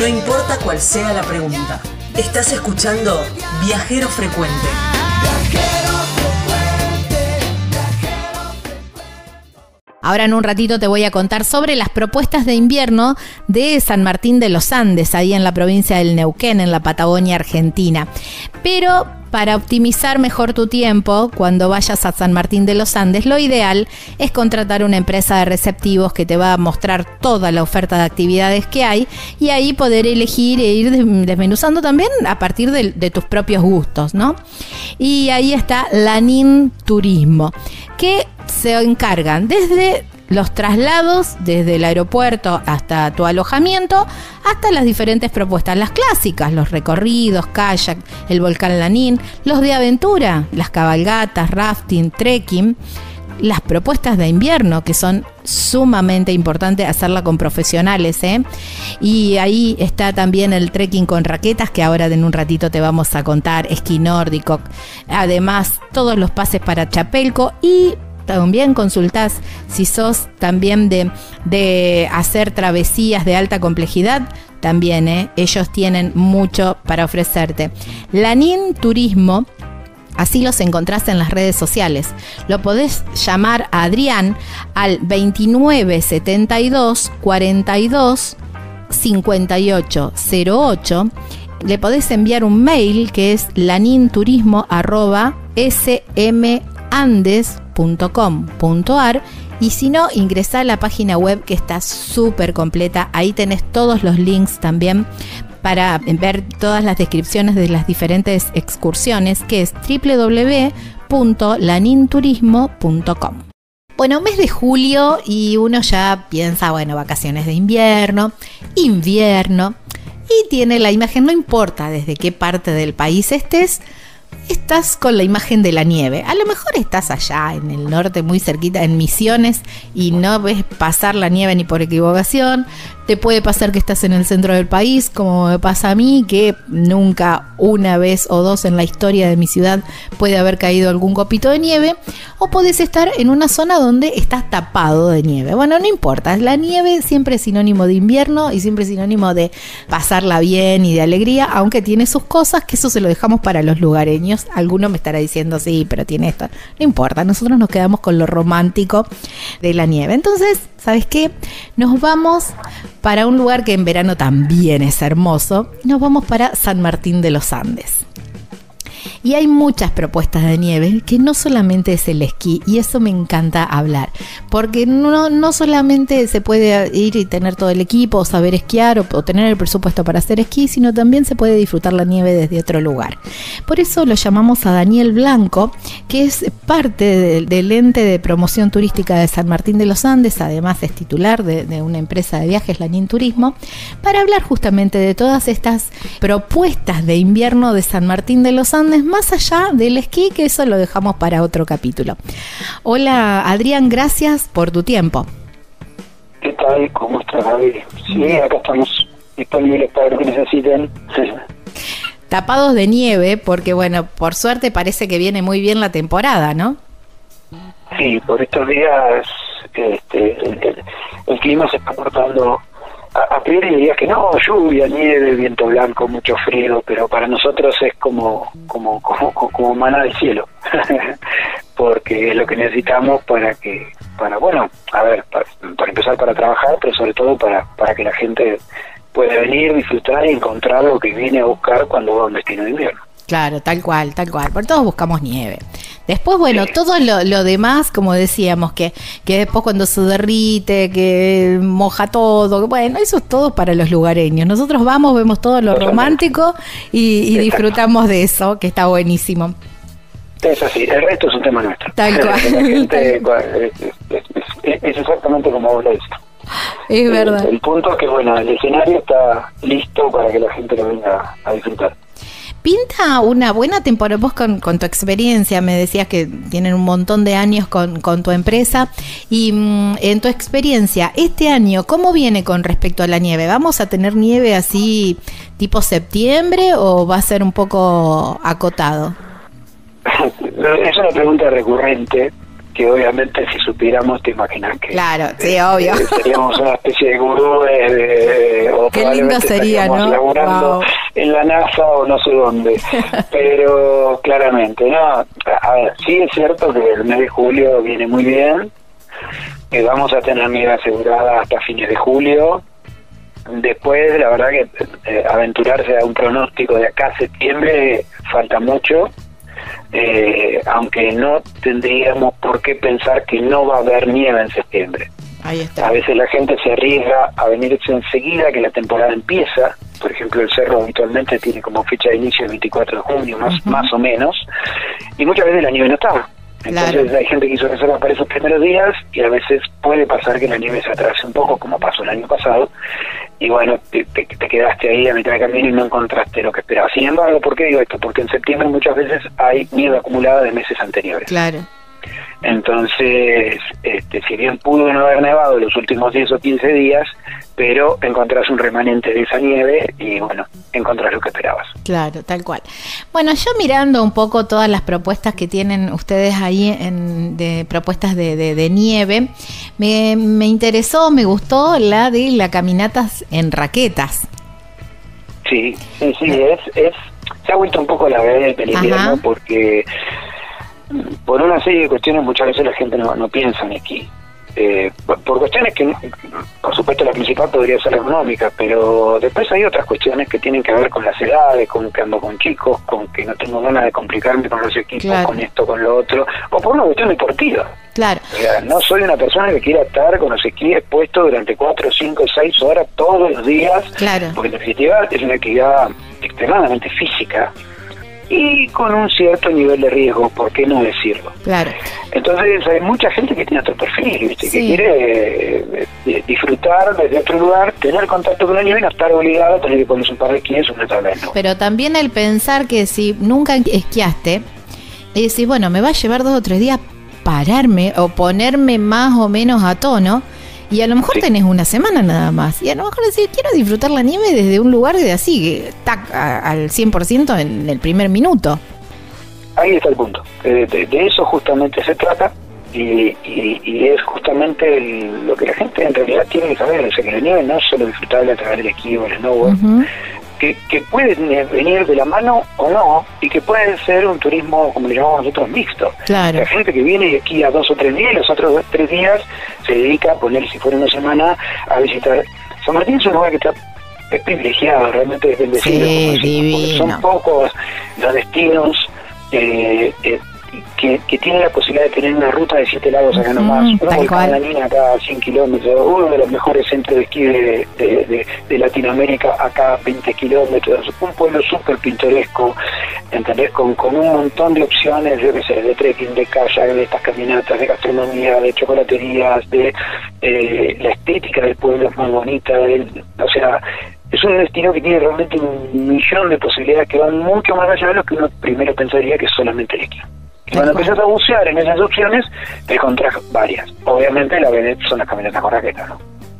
No importa cuál sea la pregunta. Estás escuchando Viajero Frecuente. Ahora en un ratito te voy a contar sobre las propuestas de invierno de San Martín de los Andes, ahí en la provincia del Neuquén, en la Patagonia Argentina. Pero para optimizar mejor tu tiempo cuando vayas a San Martín de los Andes, lo ideal es contratar una empresa de receptivos que te va a mostrar toda la oferta de actividades que hay y ahí poder elegir e ir desmenuzando también a partir de, tus propios gustos, ¿no? Y ahí está Lanin Turismo, que se encargan desde los traslados desde el aeropuerto hasta tu alojamiento, hasta las diferentes propuestas, las clásicas, los recorridos, kayak, el volcán Lanín, los de aventura, las cabalgatas, rafting, trekking, las propuestas de invierno, que son sumamente importantes hacerla con profesionales, ¿eh? Y ahí está también el trekking con raquetas, que ahora en un ratito te vamos a contar, esquí nórdico, además todos los pases para Chapelco y también consultás si sos también de, hacer travesías de alta complejidad, también ¿eh? ellos tienen mucho para ofrecerte. Lanin Turismo Así los encontrás en las redes sociales. Lo podés llamar a Adrián al 2972 42 5808. Le podés enviar un mail que es laninturismo.smandes.com y si no, ingresa a la página web que está súper completa. Ahí tenés todos los links también para ver todas las descripciones de las diferentes excursiones, que es www.laninturismo.com. Bueno, mes de julio y uno ya piensa, bueno, vacaciones de invierno, invierno, y tiene la imagen, no importa desde qué parte del país estés, estás con la imagen de la nieve. A lo mejor estás allá en el norte, muy cerquita, en Misiones, y no ves pasar la nieve ni por equivocación. Te puede pasar que estás en el centro del país, como me pasa a mí, que nunca una vez o dos en la historia de mi ciudad puede haber caído algún copito de nieve. O puedes estar en una zona donde estás tapado de nieve. Bueno, no importa, la nieve siempre es sinónimo de invierno y siempre es sinónimo de pasarla bien y de alegría, aunque tiene sus cosas, que eso se lo dejamos para los lugareños. Alguno me estará diciendo, sí, pero tiene esto. No importa, nosotros nos quedamos con lo romántico de la nieve. Entonces, ¿sabes qué? Nos vamos para un lugar que en verano también es hermoso. Nos vamos para San Martín de los Andes. Y hay muchas propuestas de nieve que no solamente es el esquí, y eso me encanta hablar, porque no, no solamente se puede ir y tener todo el equipo, o saber esquiar, o, tener el presupuesto para hacer esquí, sino también se puede disfrutar la nieve desde otro lugar. Por eso lo llamamos a Daniel Blanco, que es parte del ente de promoción turística de San Martín de los Andes, además es titular de, una empresa de viajes, Lanín Turismo, para hablar justamente de todas estas propuestas de invierno de San Martín de los Andes más allá del esquí, que eso lo dejamos para otro capítulo. Hola Adrián, gracias por tu tiempo. ¿Qué tal? ¿Cómo estás, Javi? Sí, acá estamos disponibles para lo que necesiten. Tapados de nieve, porque bueno, por suerte parece que viene muy bien la temporada, ¿no? Sí, por estos días este, el clima se está portando a, priori dirías que no, lluvia, nieve, viento blanco, mucho frío, pero para nosotros es como, como, como, como maná del cielo, porque es lo que necesitamos para que, para, bueno, a ver, para, empezar para trabajar, pero sobre todo para, para que la gente pueda venir, disfrutar y encontrar lo que viene a buscar cuando va a un destino de invierno. Claro, tal cual, tal cual. Por todos buscamos nieve. Después, bueno, todo lo, demás, como decíamos, que, que después cuando se derrite, que moja todo, bueno, eso es todo para los lugareños. Nosotros vamos, vemos todo lo romántico y, disfrutamos de eso, que está buenísimo. Es así, el resto es un tema nuestro. Tal cual. es, exactamente como vos lo dices. Es verdad. El, punto es que, bueno, el escenario está listo para que la gente lo venga a disfrutar. Pinta una buena temporada, vos con, tu experiencia, me decías que tienen un montón de años con, tu empresa, y mm, en tu experiencia, este año, ¿cómo viene con respecto a la nieve? ¿Vamos a tener nieve así tipo septiembre o va a ser un poco acotado? Es una pregunta recurrente que obviamente si supiéramos te imaginas que claro sí obvio. seríamos una especie de gurú de, o qué lindo sería no laburando en la NASA o no sé dónde. Pero claramente no a ver sí es cierto que el mes de julio viene muy bien. Que vamos a tener nieve asegurada hasta fines de julio. Después la verdad que eh, aventurarse a un pronóstico de acá a septiembre falta mucho eh, aunque no tendríamos por qué pensar que no va a haber nieve en septiembre. A veces la gente se arriesga a venirse enseguida que la temporada empieza. Por ejemplo, el cerro habitualmente tiene como fecha de inicio el 24 de junio, más, más o menos, y muchas veces la nieve no está. Entonces hay gente que hizo reserva para esos primeros días y a veces puede pasar que la nieve se atrase un poco, como pasó el año pasado, y bueno, te, quedaste ahí a mitad de camino y no encontraste lo que esperabas. Sin embargo, ¿por qué digo esto? Porque en septiembre muchas veces hay nieve acumulada de meses anteriores. Claro. Entonces, este, si bien pudo no haber nevado los últimos 10 o 15 días, pero encontrás un remanente de esa nieve y bueno, encontrás lo que esperabas. Claro, tal cual. Bueno, yo mirando un poco todas las propuestas que tienen ustedes ahí en, de propuestas de, nieve, me, me, interesó, me gustó la de la caminatas en raquetas. Sí, sí, sí, es, es, se ha vuelto un poco la vez del invierno porque por una serie de cuestiones muchas veces la gente no, no piensa en esquí. Eh, por cuestiones que, por supuesto, la principal podría ser económica, pero después hay otras cuestiones que tienen que ver con las edades, con que ando con chicos, con que no tengo ganas de complicarme con los equipos, con esto, con lo otro, o por una cuestión deportiva. Claro. no soy una persona que quiera estar con los esquíes puestos durante 4, 5, 6 horas todos los días, claro. porque en definitiva es una actividad extremadamente física y con un cierto nivel de riesgo, ¿por qué no decirlo? Claro. Entonces hay mucha gente que tiene otro perfil, que quiere eh, disfrutar desde otro lugar, tener contacto con el nieve y no estar obligado a tener que ponerse un par de esquíes o una tabla. Pero también el pensar que si nunca esquiaste, y decís, bueno, me va a llevar dos o tres días pararme o ponerme más o menos a tono, y a lo mejor tenés una semana nada más. Y a lo mejor decís, quiero disfrutar la nieve desde un lugar de así, tac, al 100% en el primer minuto. Ahí está el punto. De, eso justamente se trata. Y, es justamente lo que la gente en realidad tiene que saber. O sea, que la nieve no es solo disfrutable a través del esquí o el snowboard, que, que puede venir de la mano o no, y que puede ser un turismo, como le llamamos nosotros, mixto. Claro. La gente que viene aquí a dos o tres días, los otros dos, tres días se dedica a poner, si fuera una semana, a visitar. San Martín es un lugar que está es privilegiado, realmente es bendecido. Sí, son pocos los destinos eh, eh, que, que tiene la posibilidad de tener una ruta de siete lagos acá nomás, una volcán acá a 100 kilómetros, uno de los mejores centros de esquí de, de, Latinoamérica acá a 20 kilómetros, un pueblo súper pintoresco, ¿entendés? Con, con un montón de opciones, yo qué sé, de trekking, de kayak, de estas caminatas, de gastronomía, de chocolaterías, de eh, la estética del pueblo es muy bonita, o sea, es un destino que tiene realmente un millón de posibilidades que van mucho más allá de lo que uno primero pensaría que es solamente el esquí. Y cuando empiezas a bucear en esas opciones, te encontrás varias. Obviamente la vedette son las camionetas con raqueta, ¿no?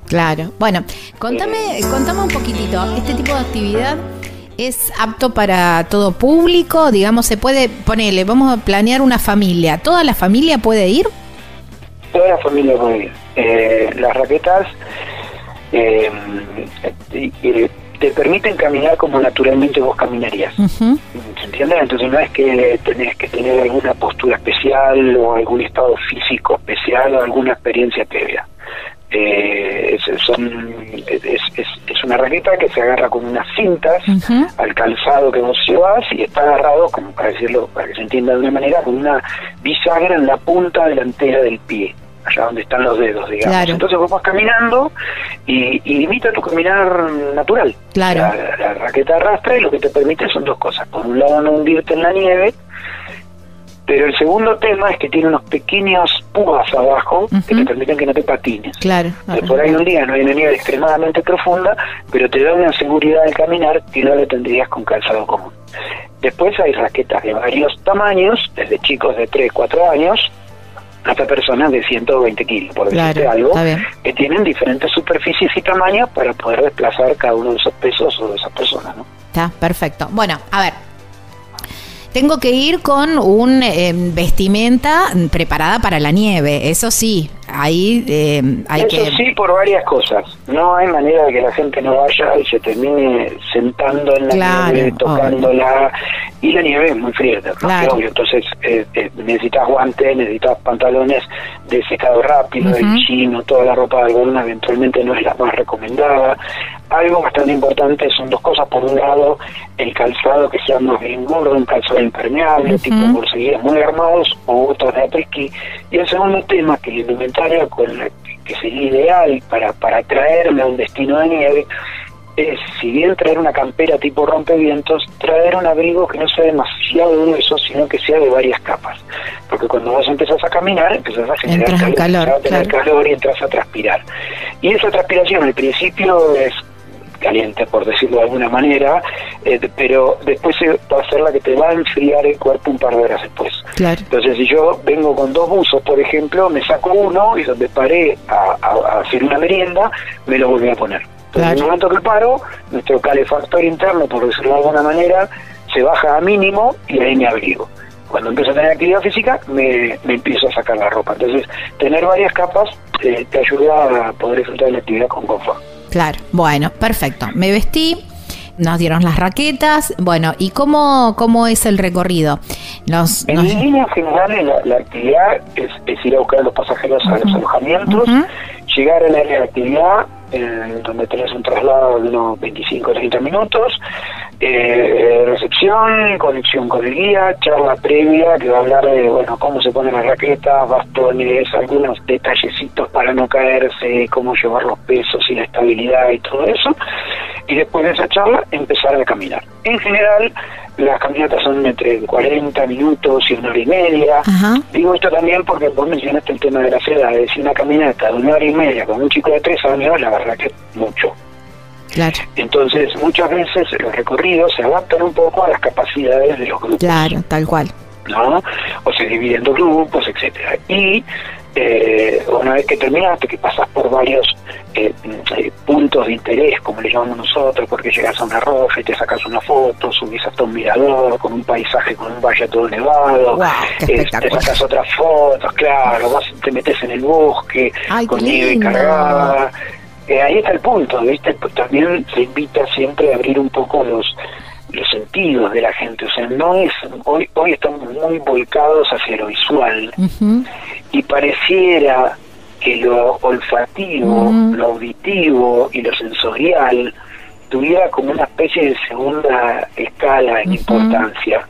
Claro. Bueno, contame, eh. contame un poquitito. ¿Este tipo de actividad es apto para todo público? Digamos, se puede ponerle, vamos a planear una familia. ¿Toda la familia puede ir? Toda la familia puede ir. Eh, las raquetas eh, te permiten caminar como naturalmente vos caminarías. ¿Se entiende? Entonces no es que tenés que tener alguna postura especial o algún estado físico especial o alguna experiencia previa. Eh, es, son, es, es, una raqueta que se agarra con unas cintas al calzado que vos llevas y está agarrado, como para decirlo, para que se entienda de una manera, con una bisagra en la punta delantera del pie allá donde están los dedos, digamos. Entonces vos vas caminando y, y limita tu caminar natural. Claro. La, raqueta arrastra y lo que te permite son dos cosas. Por un lado no hundirte en la nieve, pero el segundo tema es que tiene unos pequeños púas abajo que te permiten que no te patines. Claro. por ahí un día no hay una nieve extremadamente profunda, pero te da una seguridad de caminar que no lo tendrías con calzado común. Después hay raquetas de varios tamaños, desde chicos de 3, 4 años, hasta personas de 120 kilos, por decirte algo, que tienen diferentes superficies y tamaños para poder desplazar cada uno de esos pesos o de esas personas. ¿no? Está perfecto. Bueno, a ver, tengo que ir con un eh, vestimenta preparada para la nieve, eso sí, ahí eh, hay Eso que... sí, por varias cosas. No hay manera de que la gente no vaya y se termine sentando en la Claro, nieve, tocándola. Y la nieve es muy fría, ¿no? Claro. obvio. Entonces eh, eh, necesitas guantes, necesitas pantalones de secado rápido, el chino, toda la ropa de algodón eventualmente no es la más recomendada. Algo bastante importante son dos cosas. Por un lado, el calzado que sea más bien gordo, un calzado impermeable, Ujú. tipo bolsillos muy armados o otros de apresquí. Y el segundo tema, que la indumentaria con la que- sería ideal para, para traerme a un destino de nieve, es, si bien traer una campera tipo rompevientos, traer un abrigo que no sea demasiado grueso, sino que sea de varias capas. Porque cuando vos empezás a caminar, empezás a generar Entras calor, a tener claro. calor y entras a transpirar. Y esa transpiración al principio es caliente, por decirlo de alguna manera, eh, pero después va a ser la que te va a enfriar el cuerpo un par de horas después. Claro. Entonces, si yo vengo con dos buzos, por ejemplo, me saco uno y donde paré a, a- a hacer una merienda, me lo volví a poner. Entonces, Claro. en el momento que paro, nuestro calefactor interno, por decirlo de alguna manera, se baja a mínimo y ahí me abrigo. Cuando empiezo a tener actividad física, me, me empiezo a sacar la ropa. Entonces, tener varias capas eh, te ayuda a poder disfrutar de la actividad con confort. Claro, bueno, perfecto. Me vestí, nos dieron las raquetas. Bueno, ¿y cómo, cómo es el recorrido? Nos, En nos- líneas generales, la, la actividad es, es ir a buscar a los pasajeros a los alojamientos, Ujú. llegar al área de actividad, eh, donde tenés un traslado de unos 25 o 30 minutos, eh, recepción, conexión con el guía, charla previa que va a hablar de bueno cómo se ponen las raquetas, bastones, algunos detallecitos para no caerse, cómo llevar los pesos y la estabilidad y todo eso. Y después de esa charla, empezar a caminar. En general, las caminatas son entre 40 minutos y una hora y media. Ajá. Digo esto también porque vos mencionaste el tema de las edades. Una caminata de una hora y media con un chico de tres años, la verdad que es mucho. Claro, Entonces, muchas veces los recorridos se adaptan un poco a las capacidades de los grupos, claro, tal cual. ¿no? O se dividen en dos grupos, etcétera. Y eh, una vez que terminaste, que pasas por varios eh, eh, puntos de interés, como le llamamos nosotros, porque llegas a una roja y te sacas una foto, subís hasta un mirador con un paisaje con un valle todo nevado, qué eh, te sacas otras fotos, claro, vas, te metes en el bosque Ay, con nieve cargada. Eh, ahí está el punto, ¿viste? Pues también se invita siempre a abrir un poco los los sentidos de la gente, o sea, no es hoy hoy estamos muy volcados hacia lo visual y pareciera que lo olfativo, lo auditivo y lo sensorial tuviera como una especie de segunda escala en importancia.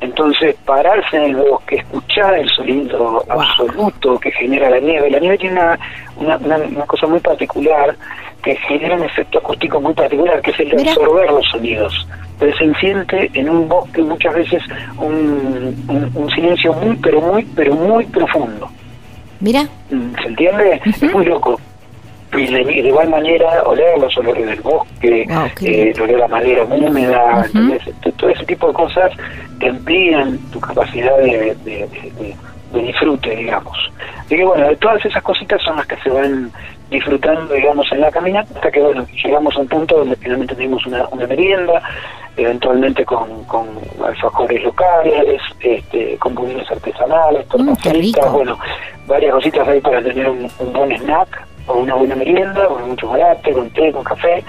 Entonces, pararse en el bosque, escuchar el sonido Wow. absoluto que genera la nieve. La nieve tiene una, una, una- una cosa muy particular que genera un efecto acústico muy particular, que es el de Mira. absorber los sonidos. Entonces se siente en un bosque muchas veces un, un- un silencio muy, pero muy, pero muy profundo. Mira, Mm, ¿Se entiende? Es muy loco. Y de, de igual manera, oler los olores del bosque, Wow, eh, oler la madera húmeda, todo ese tipo de cosas te amplían tu capacidad de, de- de- de- de disfrute, digamos. Así que bueno, de todas esas cositas son las que se van disfrutando, digamos, en la caminata, hasta que bueno, llegamos a un punto donde finalmente tenemos una, una merienda, eventualmente con, con alfajores locales, este, con budines artesanales, tortas Mm, bueno, varias cositas ahí para tener un, un buen snack o una buena merienda, con un chocolate, con té, con café.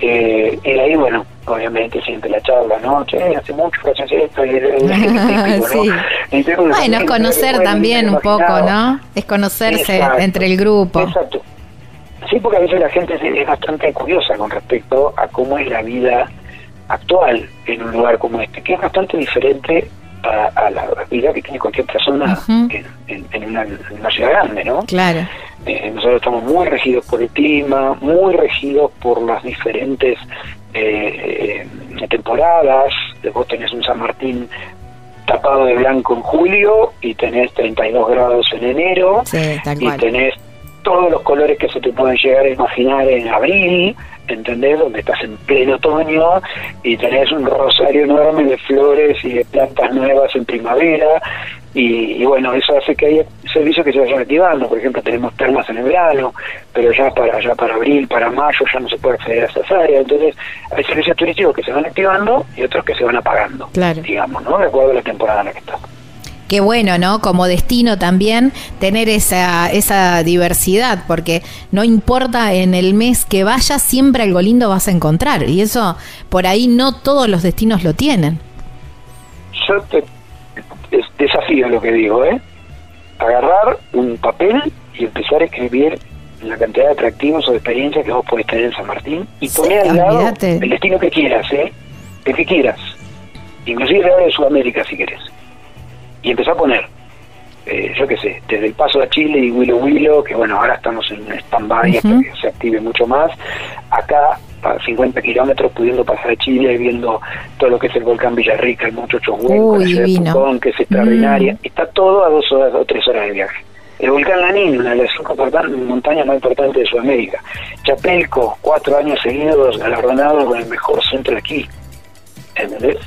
Eh, y ahí, bueno, obviamente siempre la charla, ¿no? Che, hace mucho que haces esto. Y, Sí. una bueno, conocer también un poco. ¿no? Es conocerse Exacto. entre el grupo. Exacto. Sí, porque a veces la gente es, bastante curiosa con respecto a cómo es la vida actual en un lugar como este, que es bastante diferente a, a la vida que tiene cualquier persona en, en- en una, en una ciudad grande, ¿no? Claro, Eh, nosotros estamos muy regidos por el clima, muy regidos por las diferentes eh, eh, temporadas. Vos tenés un San Martín tapado de blanco en julio y tenés 32 grados en enero sí, y tenés todos los colores que se te pueden llegar a imaginar en abril ¿entendés? Donde estás en pleno otoño y tenés un rosario enorme de flores y de plantas nuevas en primavera y, bueno, eso hace que haya servicios que se vayan activando. Por ejemplo, tenemos termas en el verano, pero ya para ya para abril, para mayo ya no se puede acceder a esas áreas. Entonces, hay servicios turísticos que se van activando y otros que se van apagando, digamos, ¿no? De acuerdo a la temporada en la que estamos. Qué bueno, ¿no? Como destino también tener esa, esa diversidad, porque no importa en el mes que vayas, siempre algo lindo vas a encontrar. Y eso, por ahí no todos los destinos lo tienen. Yo te desafío lo que digo, ¿eh? Agarrar un papel y empezar a escribir la cantidad de atractivos o de experiencias que vos podés tener en San Martín y poner al lado el destino que quieras, ¿eh? El que quieras. Inclusive de Sudamérica si querés y empezó a poner, eh, yo qué sé, desde el paso a Chile y Willow Willow, que bueno, ahora estamos en stand-by hasta que se active mucho más, acá a 50 kilómetros pudiendo pasar a Chile y viendo todo lo que es el volcán Villarrica, el Monchocho Hueco, la ciudad de que es extraordinaria, mm. está todo a dos horas o tres horas de viaje. El volcán Lanín, una de las cinco montañas más importantes de Sudamérica. Chapelco, cuatro años seguidos galardonado con el mejor centro de aquí.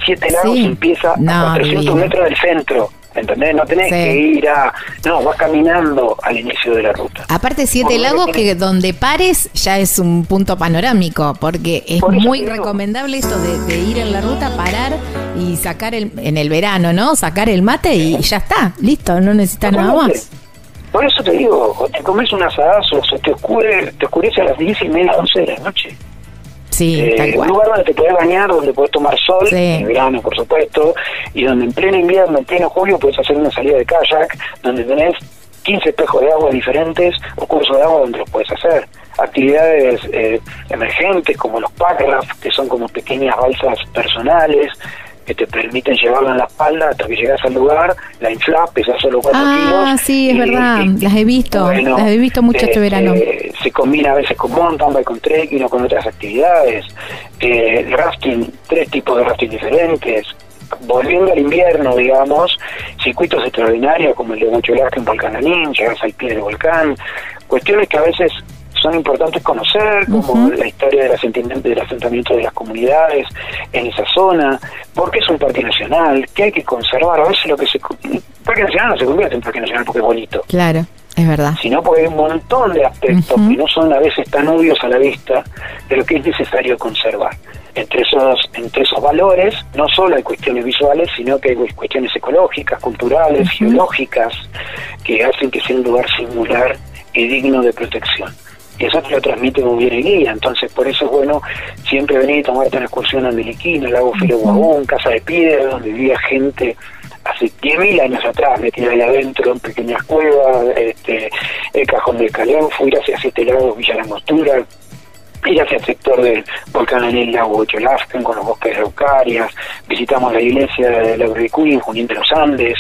Siete lagos empieza a 400 metros del centro ¿entendés? No tenés que ir a... No, vas caminando al inicio de la ruta. Aparte, Siete Lagos, que donde pares ya es un punto panorámico, porque es muy recomendable esto de, ir en la ruta, parar y sacar el, en el verano, ¿no? Sacar el mate y ya está, listo, no necesitas nada más. Por eso te digo, te comes un asadazo, se te, oscure, te oscurece a las diez y media, once de la noche. Eh, un lugar donde te puedes bañar, donde puedes tomar sol, en verano por supuesto, y donde en pleno invierno, en pleno julio, puedes hacer una salida de kayak, donde tenés 15 espejos de agua diferentes o cursos de agua donde los puedes hacer. Actividades eh, emergentes como los packraft, que son como pequeñas balsas personales, que te permiten llevarla en la espalda hasta que llegas al lugar, la inflas, pesa solo 4 ah, kilos. Ah, sí, es verdad, las he visto, las he visto mucho este, verano. Eh, se combina a veces con mountain bike, con trekking o con otras actividades. Eh, rafting, tres tipos de rafting diferentes. Volviendo al invierno, digamos, circuitos extraordinarios como el de Mocholasca en Volcananín, llegas al pie del volcán, cuestiones que a veces son importantes conocer, como la historia del asentamiento, del asentamiento de las comunidades en esa zona, porque es un parque nacional, que hay que conservar. A veces lo que se... parque nacional no se convierte en parque nacional porque es bonito. Claro. Es verdad. Sino porque hay un montón de aspectos que no son a veces tan obvios a la vista de lo que es necesario conservar. Entre esos, entre esos valores no solo hay cuestiones visuales, sino que hay cuestiones ecológicas, culturales, geológicas, que hacen que sea un lugar singular y digno de protección eso te lo transmite muy bien el guía. Entonces, por eso es bueno siempre venir y tomarte una excursión a Meliquina, Lago Filo Guagún, Casa de Piedra, donde vivía gente hace 10.000 años atrás, metida ahí adentro en pequeñas cuevas, este, el Cajón del Calón, ir hacia Siete Lagos, Villa La Mostura, ir hacia el sector del volcán en el lago Cholafcan con los bosques de Eucarias, visitamos la iglesia de la en Junín de los Andes,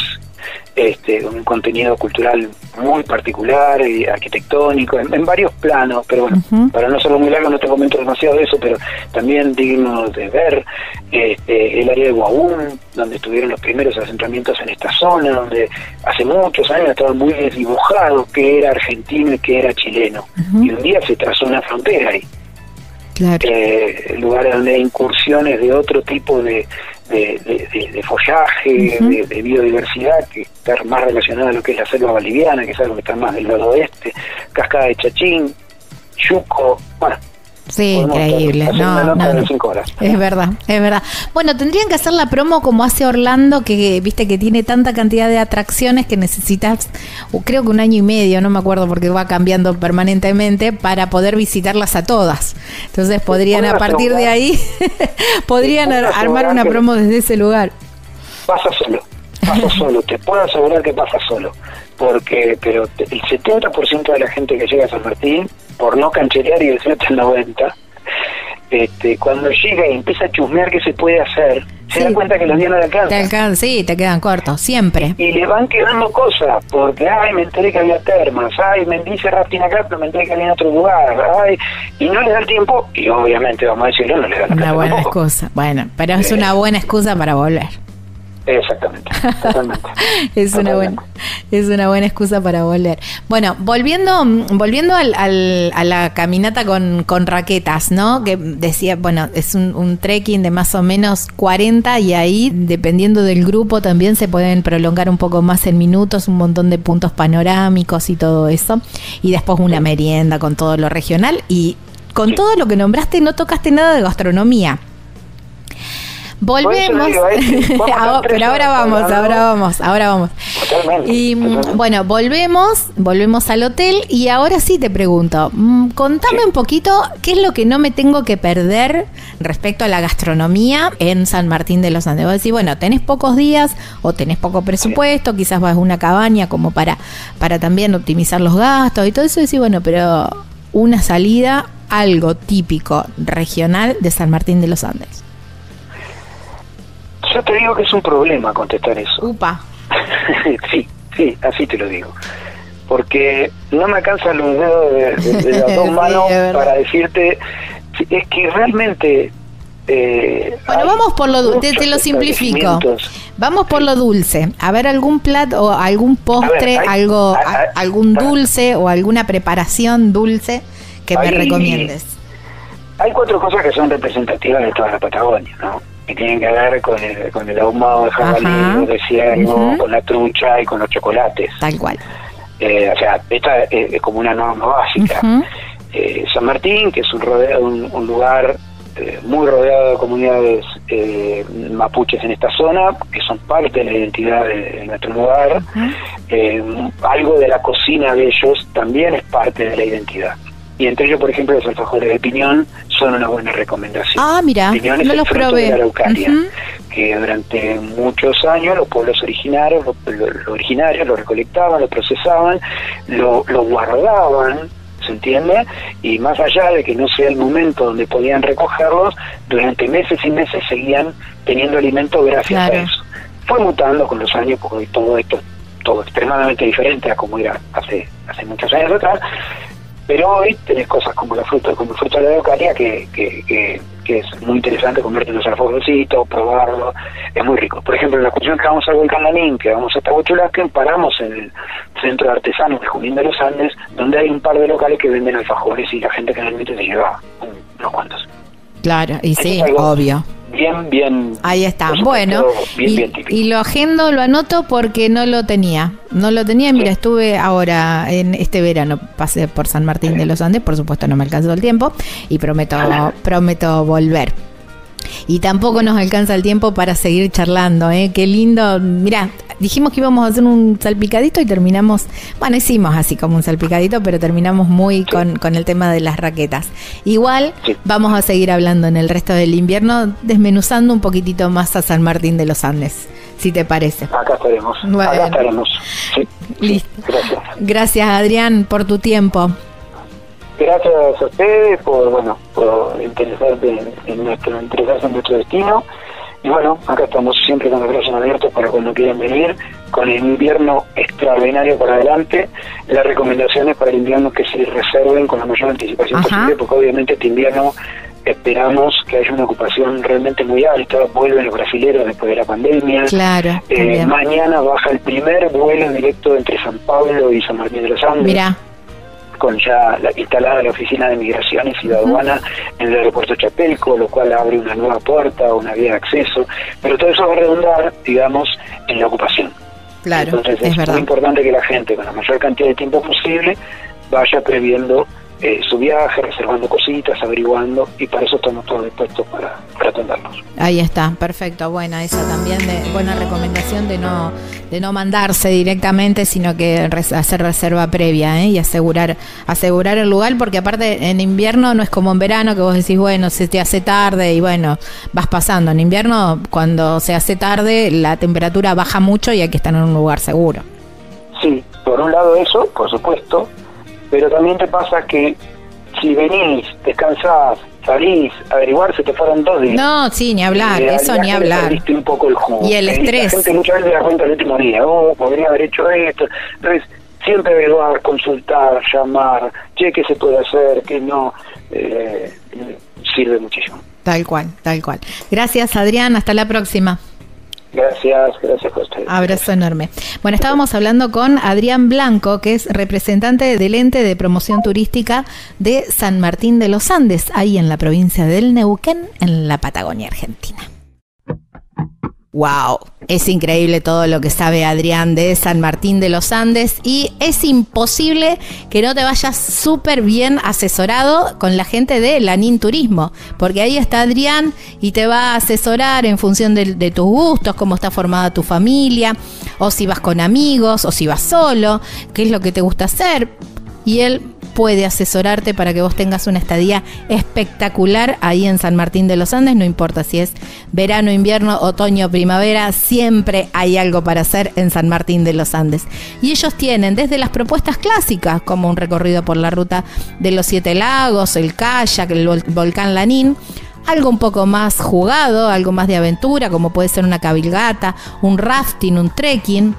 este, un contenido cultural muy particular y arquitectónico, en, varios planos, pero bueno, para no ser muy largo no te comento demasiado de eso, pero también digno de ver este, el área de Guaún, donde estuvieron los primeros asentamientos en esta zona, donde hace muchos años estaba muy desdibujado que era argentino y que era chileno, y un día se trazó una frontera ahí. Eh, lugares donde hay incursiones de otro tipo de, de, follaje, de, biodiversidad, que está más relacionada a lo que es la selva boliviana, que es algo que está más del lado oeste, cascada de Chachín, Yuco, bueno, Sí, increíble. No, Es verdad, es verdad. Bueno, tendrían que hacer la promo como hace Orlando, que viste que tiene tanta cantidad de atracciones que necesitas, creo que un año y medio, no me acuerdo porque va cambiando permanentemente, para poder visitarlas a todas. Entonces podrían a partir de ahí, podrían armar una promo desde ese lugar. Pasa solo, pasa solo, te puedo asegurar que pasa solo, porque pero el 70% de la gente que llega a San Martín por no cancherear y decirte en 90, este, cuando llega y empieza a chusmear qué se puede hacer, se da cuenta que los días no le alcanzan. sí, te quedan cortos, siempre. Y le van quedando cosas, porque, ay, me enteré que había termas, ay, me dice rafting acá, pero me enteré que había en otro lugar, ay, y no le da el tiempo, y obviamente, vamos a decirlo, no le da Una buena excusa, bueno, pero es una buena excusa para volver. Exactamente, totalmente. es, una buena, es una buena excusa para volver. Bueno, volviendo, volviendo al, a la caminata con, con, raquetas, ¿no? Que decía, bueno, es un, un, trekking de más o menos 40 y ahí, dependiendo del grupo, también se pueden prolongar un poco más en minutos, un montón de puntos panorámicos y todo eso. Y después una merienda con todo lo regional y con todo lo que nombraste no tocaste nada de gastronomía. Volvemos. pero ahora vamos, ahora vamos, ahora vamos. Y bueno, volvemos, volvemos al hotel y ahora sí te pregunto, mm, contame un poquito qué es lo que no me tengo que perder respecto a la gastronomía en San Martín de los Andes. Vos decís, bueno, tenés pocos días o tenés poco presupuesto, quizás vas a una cabaña como para, para también optimizar los gastos y todo eso. Decís, bueno, pero una salida, algo típico regional de San Martín de los Andes. Yo te digo que es un problema contestar eso. Upa. sí, sí, así te lo digo. Porque no me alcanzan los dedos de, las dos manos para decirte, es que realmente... Eh, bueno, vamos por lo dulce, te, lo simplifico. Vamos por lo dulce. A ver, algún plato o algún postre, algo, algún dulce o alguna preparación dulce que me recomiendes. Hay cuatro cosas que son representativas de toda la Patagonia, ¿no? Que tienen que ver con el, con el ahumado de jabalí, de ciervo, con la trucha y con los chocolates. Tal cual. Eh, o sea, esta es, como una norma básica. Eh, San Martín, que es un, un, lugar eh, muy rodeado de comunidades mapuches en esta zona, que son parte de la identidad de, nuestro lugar. algo de la cocina de ellos también es parte de la identidad. Y entre ellos, por ejemplo, los alfajores de piñón son una buena recomendación. Ah, mira, no los probé. De la Araucaria, que durante muchos años los pueblos originarios, los lo originarios lo recolectaban, lo procesaban, lo, lo guardaban, ¿se entiende? Y más allá de que no sea el momento donde podían recogerlos, durante meses y meses seguían teniendo alimento gracias a eso. Fue mutando con los años, porque todo esto todo extremadamente diferente a como era hace hace muchos años atrás, pero hoy tenés cosas como la fruta, como el fruto de la eucaria, que, que, que, es muy interesante comerte en los alfajorcitos, probarlo, es muy rico. Por ejemplo, en la excursión que vamos a Volcán Lanín, que vamos hasta Huachulacan, paramos en el Centro de Artesanos de Junín de los Andes, donde hay un par de locales que venden alfajores y la gente generalmente se lleva unos cuantos. Claro, y sí, obvio bien, bien. Ahí está. Bueno, y, lo agendo, lo anoto porque no lo tenía. No lo tenía. Mira, estuve ahora en este verano, pasé por San Martín de los Andes. Por supuesto, no me alcanzó el tiempo y prometo, prometo volver. Y tampoco nos alcanza el tiempo para seguir charlando, ¿eh? Qué lindo. Mira, dijimos que íbamos a hacer un salpicadito y terminamos, bueno, hicimos así como un salpicadito, pero terminamos muy con, con el tema de las raquetas. Igual vamos a seguir hablando en el resto del invierno, desmenuzando un poquitito más a San Martín de los Andes, si te parece. Acá estaremos. Acá estaremos. Listo. Gracias. Gracias, Adrián, por tu tiempo gracias a ustedes por bueno por interesarse en, nuestro interesarse en nuestro destino y bueno, acá estamos siempre con los brazos abiertos para cuando quieran venir, con el invierno extraordinario por adelante. Las recomendaciones para el invierno que se reserven con la mayor anticipación posible, porque obviamente este invierno esperamos que haya una ocupación realmente muy alta. Vuelven los brasileños después de la pandemia. Claro. Eh, mañana baja el primer vuelo directo entre San Pablo y San Martín de los Andes. Mira con ya la, instalada la oficina de migraciones y de aduana en el aeropuerto Chapelco, lo cual abre una nueva puerta, una vía de acceso, pero todo eso va a redundar, digamos, en la ocupación. Claro, Entonces es, es muy importante que la gente, con la mayor cantidad de tiempo posible, vaya previendo eh, su viaje, reservando cositas, averiguando, y para eso estamos todos dispuestos para, para atendernos. Ahí está, perfecto. Buena esa también, de, buena recomendación de no, de no mandarse directamente, sino que hacer reserva previa ¿eh? y asegurar, asegurar el lugar, porque aparte en invierno no es como en verano que vos decís, bueno, se te hace tarde y bueno, vas pasando. En invierno, cuando se hace tarde, la temperatura baja mucho y hay que estar en un lugar seguro. Sí, por un lado eso, por supuesto, pero también te pasa que si venís, descansás, salís, averiguar si te fueron dos días. No, sí, ni hablar, eh, eso ni hablar. Un poco el jugo. Y el estrés. La gente muchas veces se da cuenta el último día, oh, podría haber hecho esto. Entonces, siempre averiguar, consultar, llamar, che, qué se puede hacer, qué no, eh, sirve muchísimo. Tal cual, tal cual. Gracias, Adrián, hasta la próxima. Gracias, gracias a. Abrazo enorme. Bueno, estábamos hablando con Adrián Blanco, que es representante del ente de promoción turística de San Martín de los Andes, ahí en la provincia del Neuquén, en la Patagonia Argentina. Wow, es increíble todo lo que sabe Adrián de San Martín de los Andes y es imposible que no te vayas súper bien asesorado con la gente de Lanín Turismo, porque ahí está Adrián y te va a asesorar en función de, de tus gustos, cómo está formada tu familia, o si vas con amigos, o si vas solo, qué es lo que te gusta hacer. Y él puede asesorarte para que vos tengas una estadía espectacular ahí en San Martín de los Andes, no importa si es verano, invierno, otoño, primavera, siempre hay algo para hacer en San Martín de los Andes. Y ellos tienen desde las propuestas clásicas, como un recorrido por la ruta de los siete lagos, el kayak, el volcán Lanín, algo un poco más jugado, algo más de aventura, como puede ser una cabilgata, un rafting, un trekking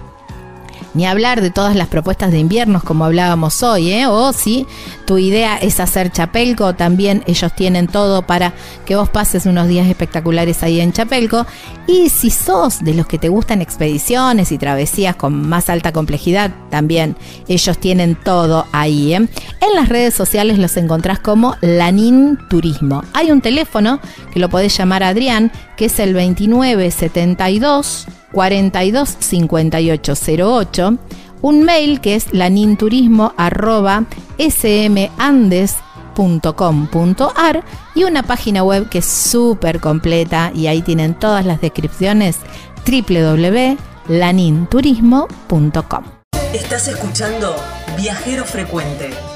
ni hablar de todas las propuestas de inviernos como hablábamos hoy, ¿eh? o si tu idea es hacer Chapelco, también ellos tienen todo para que vos pases unos días espectaculares ahí en Chapelco. Y si sos de los que te gustan expediciones y travesías con más alta complejidad, también ellos tienen todo ahí. ¿eh? En las redes sociales los encontrás como Lanin Turismo. Hay un teléfono que lo podés llamar a Adrián, que es el 2972 425808, un mail que es laninturismo.smandes.com.ar y una página web que es súper completa y ahí tienen todas las descripciones www.laninturismo.com. Estás escuchando Viajero Frecuente.